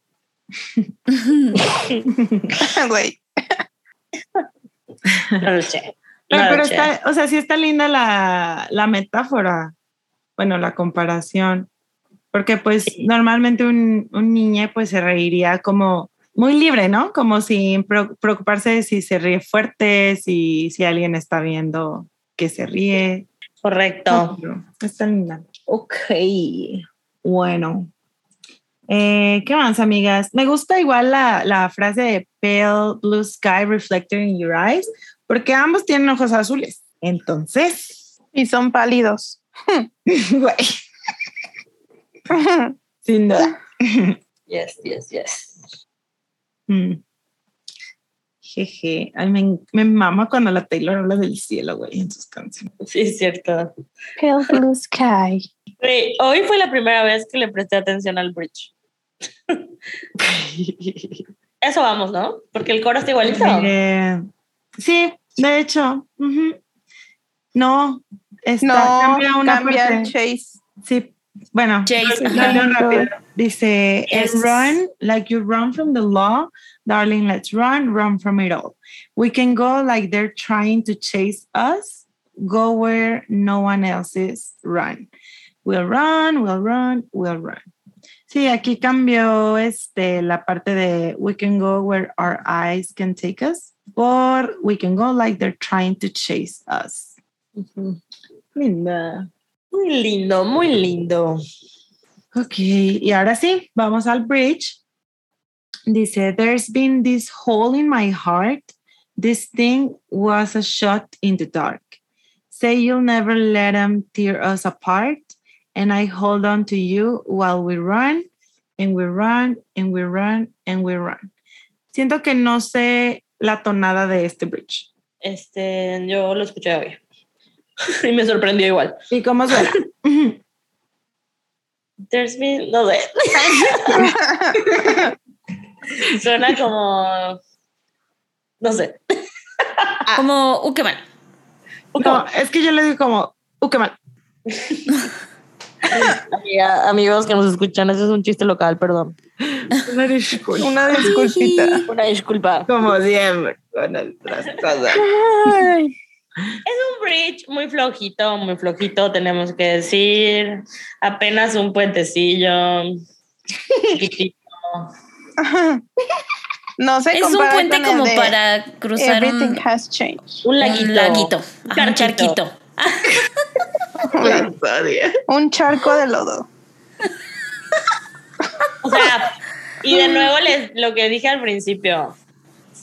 [LAUGHS] Güey. No lo sé. No, No lo pero sé. está, o sea, sí está linda la, la metáfora. Bueno, la comparación. Porque pues normalmente un, un niño pues se reiría como muy libre, ¿no? Como sin preocuparse de si se ríe fuerte, si, si alguien está viendo que se ríe. Correcto. Está linda. Ok. Bueno. Eh, ¿Qué más, amigas? Me gusta igual la, la frase de pale blue sky reflected in your eyes, porque ambos tienen ojos azules. Entonces, Y son pálidos. [LAUGHS] [LAUGHS] sin duda. Yes, yes, yes. Mm. Jeje. Ay, me, me mama cuando la Taylor habla del cielo, güey, en sus canciones. Sí, es cierto. Pale blue sky. Güey, Hoy fue la primera vez que le presté atención al bridge. [LAUGHS] Eso vamos, ¿no? Porque el coro está igualito. Eh, sí, de hecho. ujú. No, está, No, cambia una cambia parte. chase. Sí, bueno, Chase, leo rápido. Dice, Yes. and run like you run from the law, darling, let's run, run from it all. We can go like they're trying to chase us, go where no one else is, run. We'll run, we'll run, we'll run. Sí, aquí cambió este, la parte de we can go where our eyes can take us, por we can go like they're trying to chase us. Linda. Muy lindo, muy lindo. Ok, y ahora sí, vamos al bridge. Dice, there's been this hole in my heart. This thing was a shot in the dark. Say you'll never let them tear us apart. and I hold on to you while we run and we run and we run and we run. Siento que no sé la tonada de este bridge. Este, yo lo escuché hoy. [LAUGHS] y me sorprendió igual. ¿Y cómo suena? [LAUGHS] There's been, no sé. [LAUGHS] [LAUGHS] Suena como, no sé. Como, uh, qué mal. no, es que yo le digo como, uh, mal. Amiga, amigos que nos escuchan, ese es un chiste local, perdón. Una disculpa. Una disculpita. Una disculpa. Como siempre con otras cosas. Ay, Es un bridge muy flojito, muy flojito, tenemos que decir. Apenas un puentecillo. [LAUGHS] chiquitito. [LAUGHS] No se Es un puente como para cruzar Everything un, has changed. Un laguito. un laguito. Ajá, un charquito. [LAUGHS] Un charco de lodo. [LAUGHS] O sea, y de nuevo les, lo que dije al principio,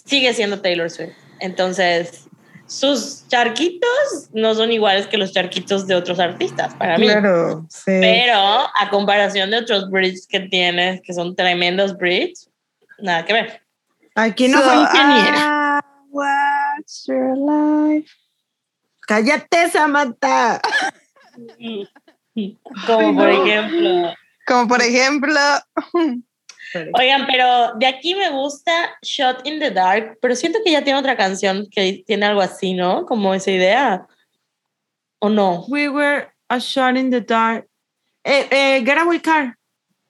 sigue siendo Taylor Swift. Entonces, sus charquitos no son iguales que los charquitos de otros artistas para mí. Claro, sí. Pero a comparación de otros bridges que tienes, que son tremendos bridges, nada que ver. Aquí no So, fue ingeniera. what's your life? Cállate, Samantha. Como por ejemplo. Como por ejemplo, Oigan, pero de aquí me gusta Shot in the Dark, pero siento que ya tiene otra canción que tiene algo así, ¿no? Como esa idea. ¿O no? We were a shot in the dark. Eh, eh, getaway car.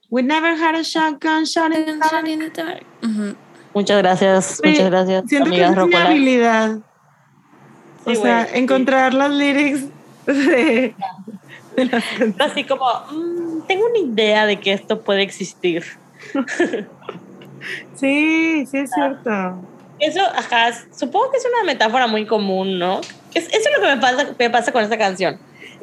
We never had a shotgun shot in the dark. Ujú. Muchas gracias, Sí, muchas gracias, Siento que amigas es mi habilidad. Sí, o sea, güey, sí. encontrar las lyrics de, de las. Así como, mm, tengo una idea de que esto puede existir. [LAUGHS] Sí, sí es cierto. Eso, ajá, supongo que es una metáfora muy común, ¿no? Es, eso es lo que me pasa, me pasa con esta canción.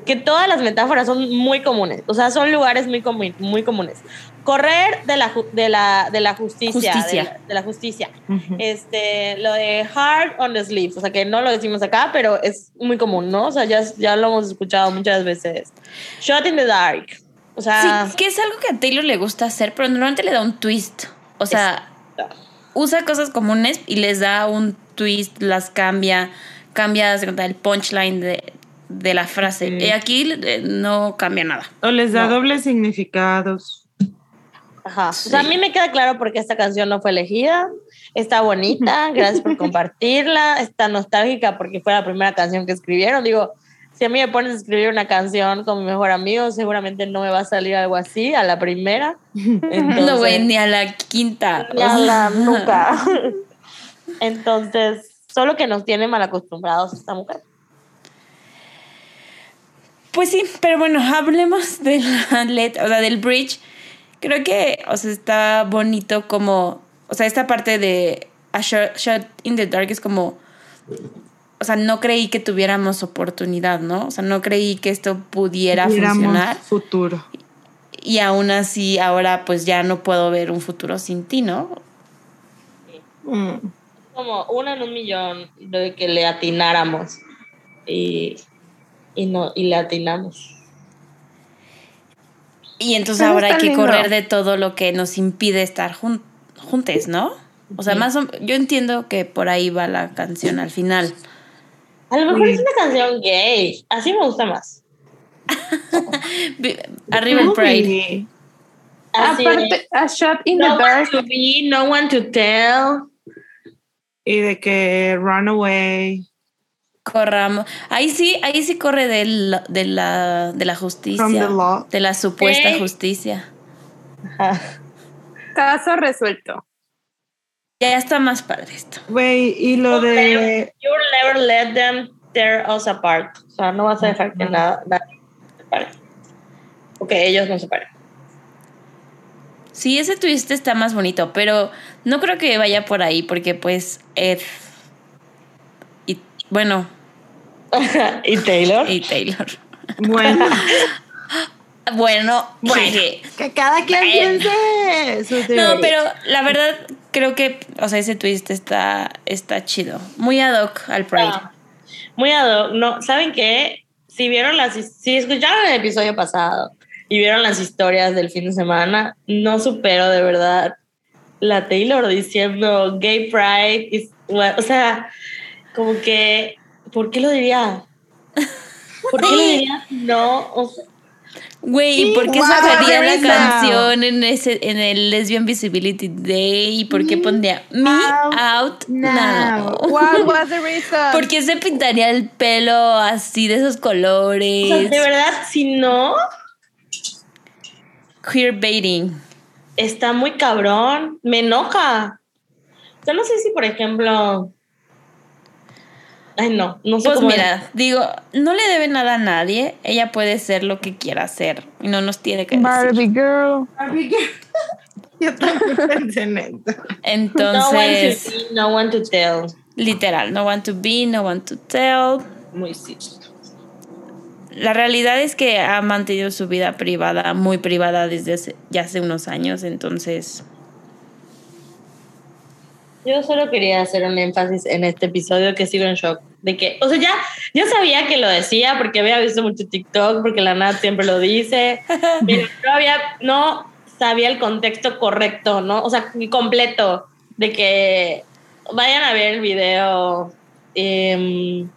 Que todas las metáforas son muy comunes. O sea, son lugares muy, comu- muy comunes. Correr de la, ju- de la, de la justicia. Justicia. De, la, de la justicia. Ujú. Este, lo de hard on the sleeves. O sea, que no lo decimos acá, pero es muy común, ¿no? O sea, ya, ya lo hemos escuchado muchas veces. Shot in the dark. O sea, Sí, que es algo que a Taylor le gusta hacer, pero normalmente le da un twist. O sea, usa cosas comunes y les da un twist, las cambia, cambia el punchline de, de la frase. Sí. Y aquí eh, no cambia nada. O les da No. dobles significados. Ajá. O sea, a mí me queda claro porque esta canción no fue elegida. Está bonita, gracias por [LAUGHS] compartirla. Está nostálgica porque fue la primera canción que escribieron. Digo, si a mí me pones a escribir una canción con mi mejor amigo, seguramente no me va a salir algo así a la primera. [LAUGHS] Entonces, No, güey, ni a la quinta. ni a la [LAUGHS] nuca. Entonces, solo que nos tiene mal acostumbrados esta mujer. Pues sí, pero bueno, hablemos de la [LAUGHS] letra, o sea, del bridge. Creo que, o sea, está bonito como, o sea, esta parte de A Shot, Shot in the Dark es como, o sea, no creí que tuviéramos oportunidad, ¿no? O sea, no creí que esto pudiera Tuviéramos funcionar. futuro. Y aún así, ahora pues ya no puedo ver un futuro sin ti, ¿no? Mm. Como una en un millón de que le atináramos. Y, y, no, y le atinamos. Y entonces Pero ahora hay que lindo. correr de todo lo que nos impide estar jun- juntes, ¿no? O sea, más o- yo entiendo que por ahí va la canción al final. A lo mejor Sí. es una canción gay. Así me gusta más. [LAUGHS] Arriba el Pride. Sí. Así aparte, de, a shot in no the one dark. to be, no one to tell. Y de que Runaway Corramos. Ahí sí, ahí sí corre del- de, la, de la from the justicia. law. De la supuesta justicia. Ajá. Caso resuelto. Ya está más padre esto. Güey, y lo de You'll never let them tear us apart. O sea, no vas a dejar que nada, nadie se separe. O que ellos no se separen. Sí, ese twist está más bonito, pero no creo que vaya por ahí porque pues Ed y bueno, [LAUGHS] ¿Y Taylor? y Taylor. bueno, [LAUGHS] Bueno, Bueno. que- que cada quien Bueno. piense su No, pero la verdad creo que, o sea, ese twist está, está chido. Muy ad hoc al Pride. Ah, muy ad hoc. No, ¿saben qué? Si vieron las, si escucharon el episodio pasado y vieron las historias del fin de semana, no supero de verdad la Taylor diciendo gay pride, is, o sea, como que, ¿por qué lo diría? ¿Por qué lo diría? No, o sea, Güey, ¿y por qué wow, sacaría la Teresa. canción en ese en el Lesbian Visibility Day? ¿Y por qué pondría Me out Out now. Now? What was the reason? ¿Por qué se pintaría el pelo así de esos o colores? sea, de verdad, si no, Queerbaiting. está muy cabrón, me enoja. O sea, no sé si, por ejemplo, ay, no, no sé Pues cómo mira, digo, no le debe nada a nadie. Ella puede ser lo que quiera hacer y no nos tiene que decir. Barbie girl. [LAUGHS] Yo también pensé en eso. No one to Entonces, see, no one to tell. literal, no want to be, no want to tell. Muy cierto. La realidad es que ha mantenido su vida privada, muy privada desde hace- ya hace unos años, entonces Yo solo quería hacer un énfasis en este episodio que sigo en shock. De que, o sea, ya, ya sabía que lo decía porque había visto mucho TikTok, porque la Nat siempre lo dice, [LAUGHS] pero no había, no sabía el contexto correcto, ¿no? O sea, completo, de que vayan a ver el video, em,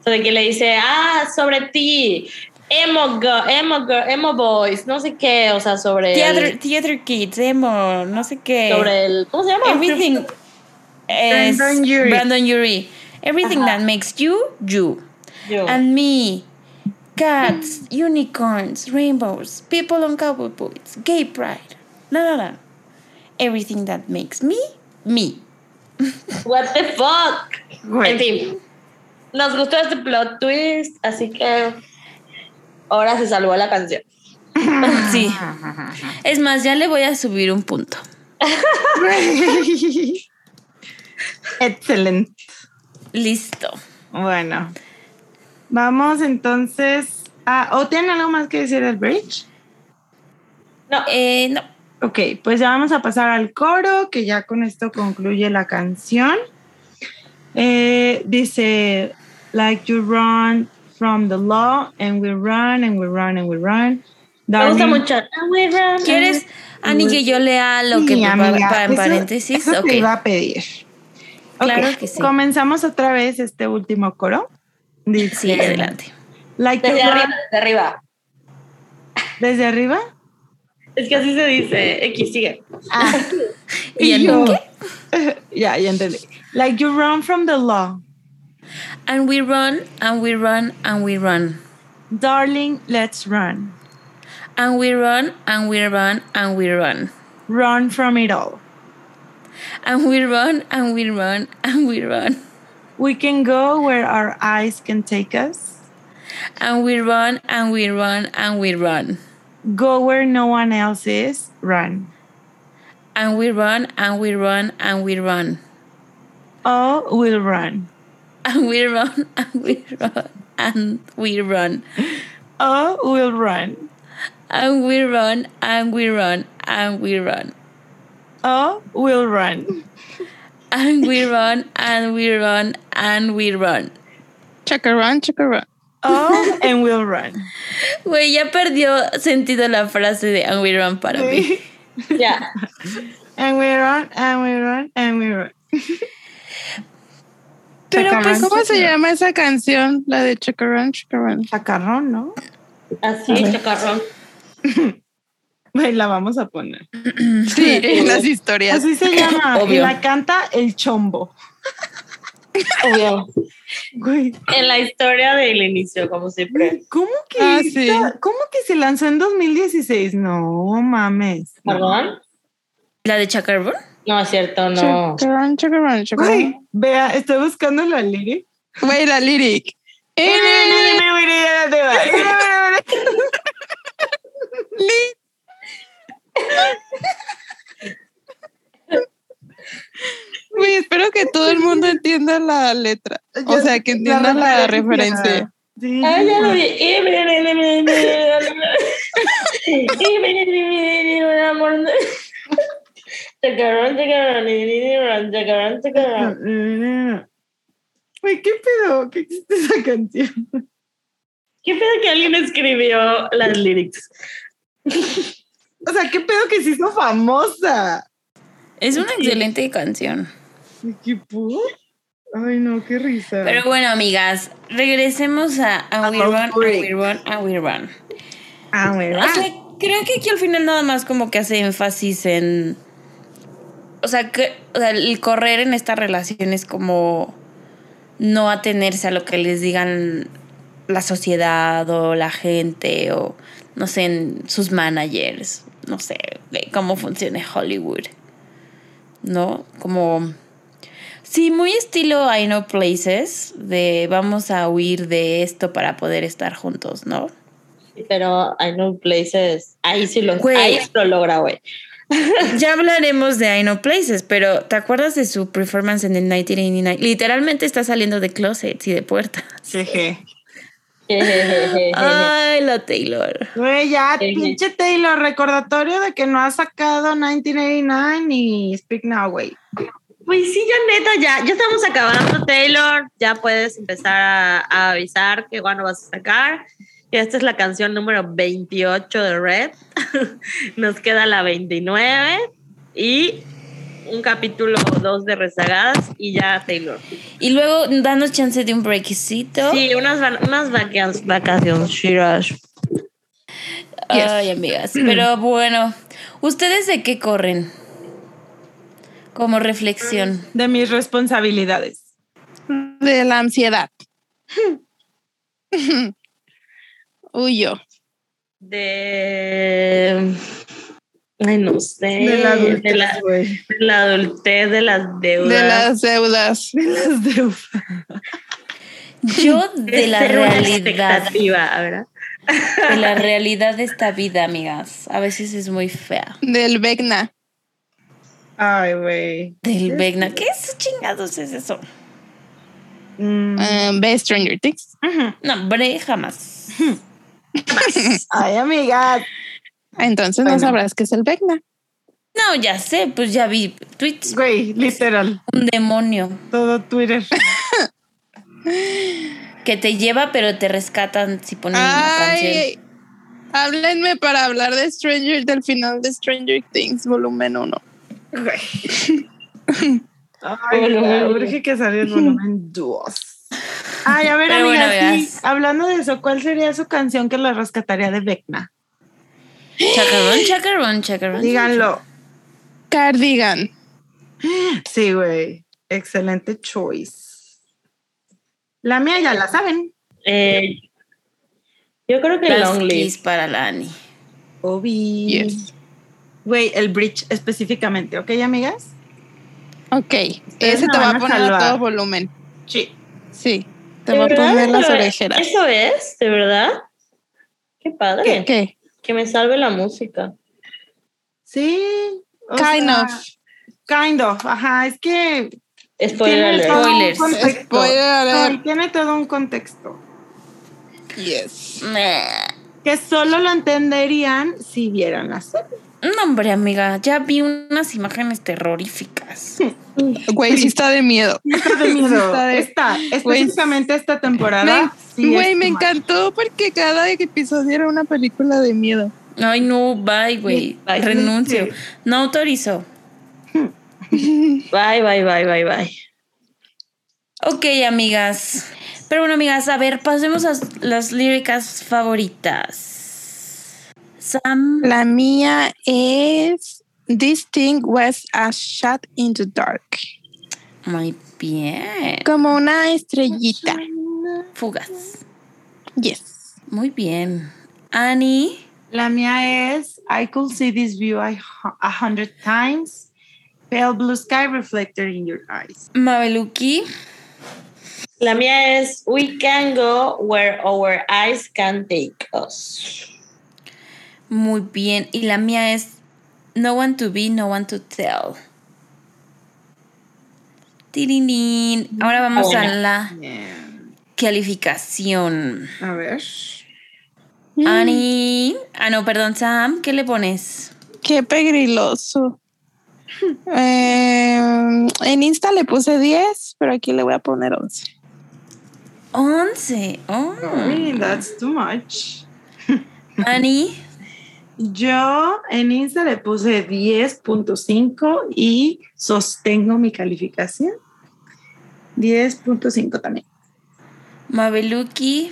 o sea, de que le dice, ah, sobre ti, emo, girl, emo, girl, emo boys, no sé qué, o sea, sobre Theater, el, theater Kids, emo, no sé qué. sobre el, ¿cómo se llama? Everything es Brandon Urie. Brandon Urie. Everything Ajá. that makes you, you. Yo. And me. Cats, unicorns, rainbows, people on cowboy boots, gay pride. No, no, no. Everything that makes me, me. [LAUGHS] What the fuck? En fin, nos gustó este plot twist, así que ahora se salvó la canción. [LAUGHS] Sí. [LAUGHS] Es más, ya le voy a subir un punto. Excelente. Listo. Bueno. Vamos entonces a. ¿O tienen algo más que decir del bridge? No, Eh, no. Ok, pues ya vamos a pasar al coro, que ya con esto concluye la canción. Eh, dice, like you run from the law, and we run, and we run, and we run. me gusta mucho. And we run, ¿Quieres, Ani, que yo lea lo que Sí, amiga, pa- en eso- paréntesis? Eso Ok. te iba a pedir. Claro que sí. Comenzamos otra vez este último coro. Dice, Sí, adelante. Like Desde arriba, desde arriba. ¿Desde arriba? Es que así se dice. X, sigue. Ah. [LAUGHS] ¿Y en yo- qué? [LAUGHS] ya, ya entendí. Like you run from the law. And we run, and we run, and we run. Darling, let's run. And we run, and we run, and we run. Run from it all. And we run, and we run, and we run. We can go where our eyes can take us. And we run, and we run, and we run. Go where no one else is. Run. And we run, and we run, and we run. Oh, we'll run. And we run, and we run, and we run. Oh, we'll run. And we run, and we run, and we run. Oh, we'll run. And we run, and we run, and we run. Chacarrón, chacarrón. Oh, and we'll run. Güey, ya perdió sentido la frase de and we run para mí. Ya. and we run, and we run, and we run. Pero pues, ¿Cómo se llama esa canción? La de chacarrón, chacarrón. Chacarrón, ¿no? Así, chacarrón. [LAUGHS] Güey, la vamos a poner. [CLEARS THROAT] Sí, [LAUGHS] en las historias. Así se llama. Y [LAUGHS] Obvio. la canta el chombo. [LAUGHS] Obvio. Güey, En la historia del inicio, como siempre. ¿cómo que, Ah, sí. ¿cómo que se lanzó en 2016? No mames. No. ¿Perdón? ¿La de Chacarbón? No, es cierto, no. Chacarrón, chacarrón, Güey, chacarrón. vea, estoy buscando la lyric. Güey, la lyric. Güey, espero que todo el mundo entienda la letra. O sea, que entienda la referencia. Sí. Ah, ya lo vi. Güey, ¿qué pedo? ¿Qué existe esa canción? ¿Qué pedo que alguien escribió las lyrics? O sea, qué pedo que se hizo famosa. Es una excelente canción. ¿Qué? Ay, no, qué risa. Pero bueno, amigas, regresemos a, a, A We Run, a. We Run, a We Run. ah, ¿verdad? O sea, creo que aquí al final nada más como que hace énfasis en. O sea, que o sea, el correr en esta relación es como no atenerse a lo que les digan la sociedad o la gente o no sé, en sus managers, no sé, de cómo funciona Hollywood. ¿No? Como Sí, muy estilo I Know Places, de vamos a huir de esto para poder estar juntos, ¿no? Pero I know places. Ahí sí lo, Güey. ahí sí lo logra, güey. [LAUGHS] Ya hablaremos de I Know Places, pero ¿te acuerdas de su performance en el 1989? Literalmente está saliendo de closets y de puertas. Jeje. Ay, la Taylor. Güey, ya, pinche Taylor, recordatorio de que no ha sacado 1989 ni Speak Now, güey. Pues sí, ya neta, ya, ya estamos acabando, Taylor. Ya puedes empezar a, a avisar que cuando vas a sacar. Y esta es la canción número 28 de Red. [LAUGHS] Nos queda la 29 y un capítulo o dos de rezagadas y ya Taylor. Y luego danos chance de un breakcito. Sí, unas, unas vacaciones, vacaciones. Ay, amigas. Pero bueno, ¿ustedes de qué corren? Como reflexión. De mis responsabilidades. De la ansiedad. [LAUGHS] Huyo. De. Ay, no sé. De la adultez, de la, güey. de la adultez, de las deudas. De las deudas. De las deudas. Yo [LAUGHS] de la una realidad. ¿verdad? De la [LAUGHS] realidad de esta vida, amigas. A veces es muy fea. Del Vecna. Ay, güey. Del Vegna. ¿Qué es chingados es eso? Mm. eh, ve Stranger Things. No, hombre, jamás. [LAUGHS] Ay, amigas. Entonces Bueno. no sabrás qué es el Vecna. No, ya sé, pues ya vi tweets. Güey, literal. Un demonio Todo Twitter. [LAUGHS] que te lleva, pero te rescatan si ponen una canción. Ay, háblenme para hablar de Stranger, del final de Stranger Things, volumen 1. Güey. [LAUGHS] Ay, uno. urge que salga el volumen 2. Ay, a ver, Pero bueno, amigas, sí, amigas. hablando de eso, ¿cuál sería su canción que la rescataría de Vecna? Chacarrón, chacarrón, chacarrón. Díganlo. Cardigan. Sí, güey. Excelente choice. La mía ya la saben. Eh, yo creo que Last Long Live. Kiss para la Ani. Obi. Yes. Güey, el bridge específicamente, ¿ok, amigas? Ok. Ustedes Ese te va a poner a todo volumen. Sí. Sí. Te ¿De va a poner las ¿Eso es- orejeras. ¿Eso es? ¿De verdad? Qué padre. ¿Qué? Que me salve la música. Sí. o Kind sea, of. Kind of. Ajá, es que Spoiler tiene alert. todo un Spoilers. contexto. Spoiler tiene todo un contexto. Yes. Que solo lo entenderían si vieran la serie. No, hombre, amiga, ya vi unas imágenes terroríficas. Güey, sí está de miedo. Está de miedo. Está de- Esta, específicamente esta temporada. Güey, me encantó porque cada episodio era una película de miedo. Ay, no, bye, güey. Renuncio. No autorizo. Bye, bye, bye, bye, bye. Ok, amigas. Pero bueno, amigas, a ver, pasemos a las líricas favoritas. Sam. La mía es This thing was a shot in the dark. Muy bien. Como una estrellita. Fugas. Yes. Muy bien. Annie. La mía es I could see this view a, hu- a hundred times. Pale blue sky reflected in your eyes. Mabeluki. La mía es We can go where our eyes can take us. Muy bien. Y la mía es No one to be, no one to tell. Tirinín. Ahora vamos a la calificación. A ver. Annie. Ah, no, perdón, Sam. ¿Qué le pones? Qué pegriloso. Eh, en Insta le puse 10, pero aquí le voy a poner 11. 11. Oh. Ay, that's too much. [LAUGHS] Annie. Yo en Insta le puse 10.5 y sostengo mi calificación. 10.5 también. Mabeluki.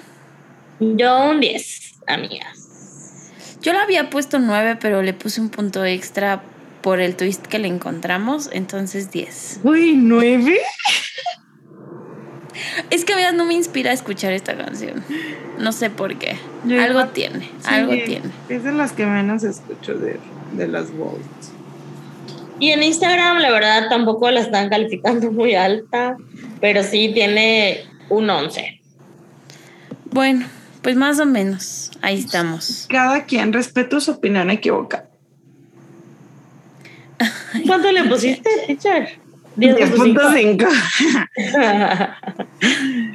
Yo un 10, amigas. Yo le había puesto 9, pero le puse un punto extra por el twist que le encontramos, entonces 10. Uy, 9. Es que a veces no me inspira a escuchar esta canción. No sé por qué. Yo algo tiene, Sí, algo tiene. Es de las que menos escucho de, de las Volt. Y en Instagram, la verdad, tampoco la están calificando muy alta, pero sí tiene un 11. Bueno, pues más o menos. Ahí estamos. Cada quien respeto su opinión equivocada. ¿Cuánto le [LAUGHS] pusiste, teacher? 10.5. [LAUGHS]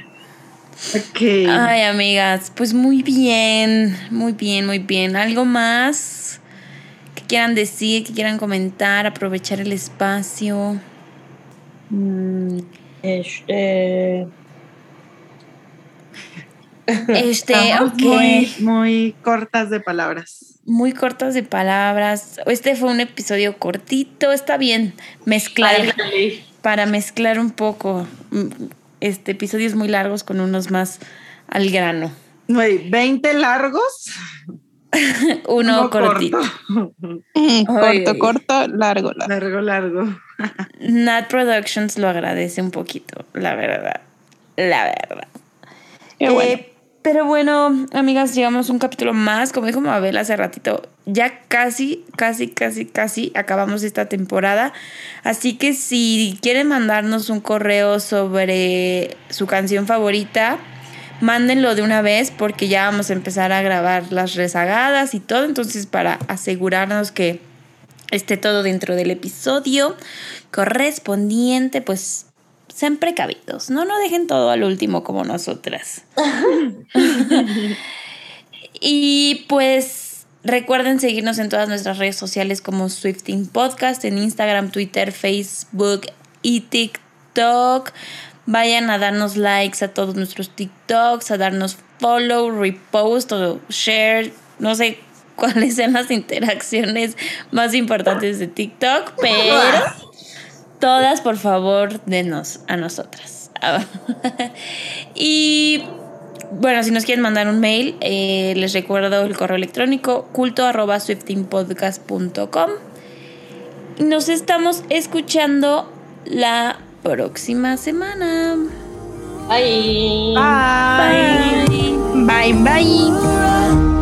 ok. Ay, amigas, pues muy bien, muy bien, muy bien. ¿Algo más que quieran decir, que quieran comentar, aprovechar el espacio? Mm, Este. Este, estamos ok. muy, muy cortas de palabras. Muy cortas de palabras. Este fue un episodio cortito, está bien mezclar para mezclar un poco mm, este episodios muy largos con unos más al grano. Güey, 20 largos. [LAUGHS] Uno uno cortito. [LAUGHS] corto. Mm, corto, corto, largo, largo. largo, largo. Nat Productions lo agradece un poquito, la verdad. La verdad. Qué bueno. Pero bueno, amigas, llevamos un capítulo más. Como dijo Mabel hace ratito, ya casi, casi, casi, casi acabamos esta temporada. Así que si quieren mandarnos un correo sobre su canción favorita, mándenlo de una vez porque ya vamos a empezar a grabar las rezagadas y todo. Entonces, para asegurarnos que esté todo dentro del episodio correspondiente, pues sean precavidos, no no dejen todo al último como nosotras. [LAUGHS] y pues recuerden seguirnos en todas nuestras redes sociales como Swifting Podcast, en Instagram, Twitter, Facebook y TikTok. Vayan a darnos likes a todos nuestros TikToks, a darnos follow, repost o share, no sé cuáles sean las [LAUGHS] interacciones más importantes de TikTok, pero [LAUGHS] todas por favor denos a nosotras. [LAUGHS] y bueno, si nos quieren mandar un mail, eh, les recuerdo el correo electrónico culto arroba swiftingpodcast.com. Y Nos estamos escuchando la próxima semana. Bye. Bye. Bye, bye.